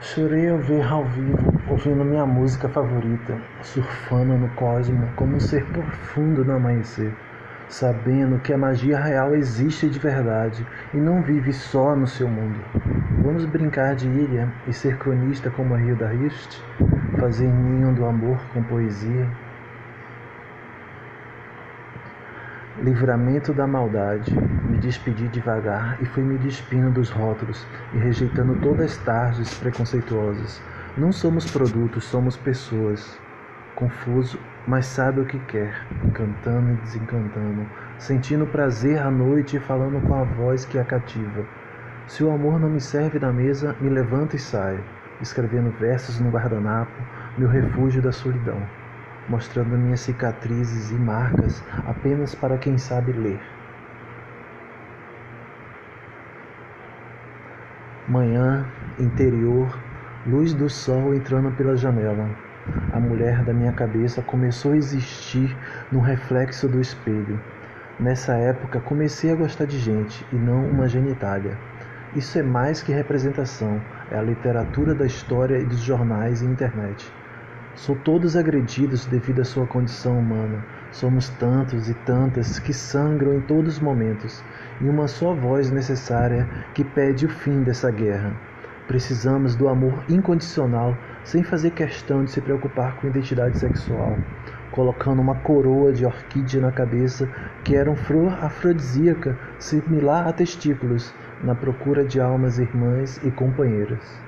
Chorei ao ver ao vivo, ouvindo minha música favorita, surfando no cosmo como um ser profundo no amanhecer, sabendo que a magia real existe de verdade e não vive só no seu mundo. Vamos brincar de ilha e ser cronista como a Hilda Hilst, fazer ninho do amor com poesia. Livramento da maldade, me despedi devagar e fui me despindo dos rótulos e rejeitando todas as tardes preconceituosas. Não somos produtos, somos pessoas. Confuso, mas sabe o que quer, encantando e desencantando, sentindo prazer à noite e falando com a voz que a cativa. Se o amor não me serve na mesa, me levanto e saio, escrevendo versos no guardanapo, meu refúgio da solidão mostrando minhas cicatrizes e marcas apenas para quem sabe ler. Manhã, interior, luz do sol entrando pela janela. A mulher da minha cabeça começou a existir no reflexo do espelho. Nessa época comecei a gostar de gente e não uma genitália. Isso é mais que representação, é a literatura da história e dos jornais e internet. São todos agredidos devido à sua condição humana. Somos tantos e tantas que sangram em todos os momentos, e uma só voz necessária que pede o fim dessa guerra. Precisamos do amor incondicional, sem fazer questão de se preocupar com identidade sexual, colocando uma coroa de orquídea na cabeça que era uma flor afrodisíaca similar a testículos, na procura de almas irmãs e companheiras.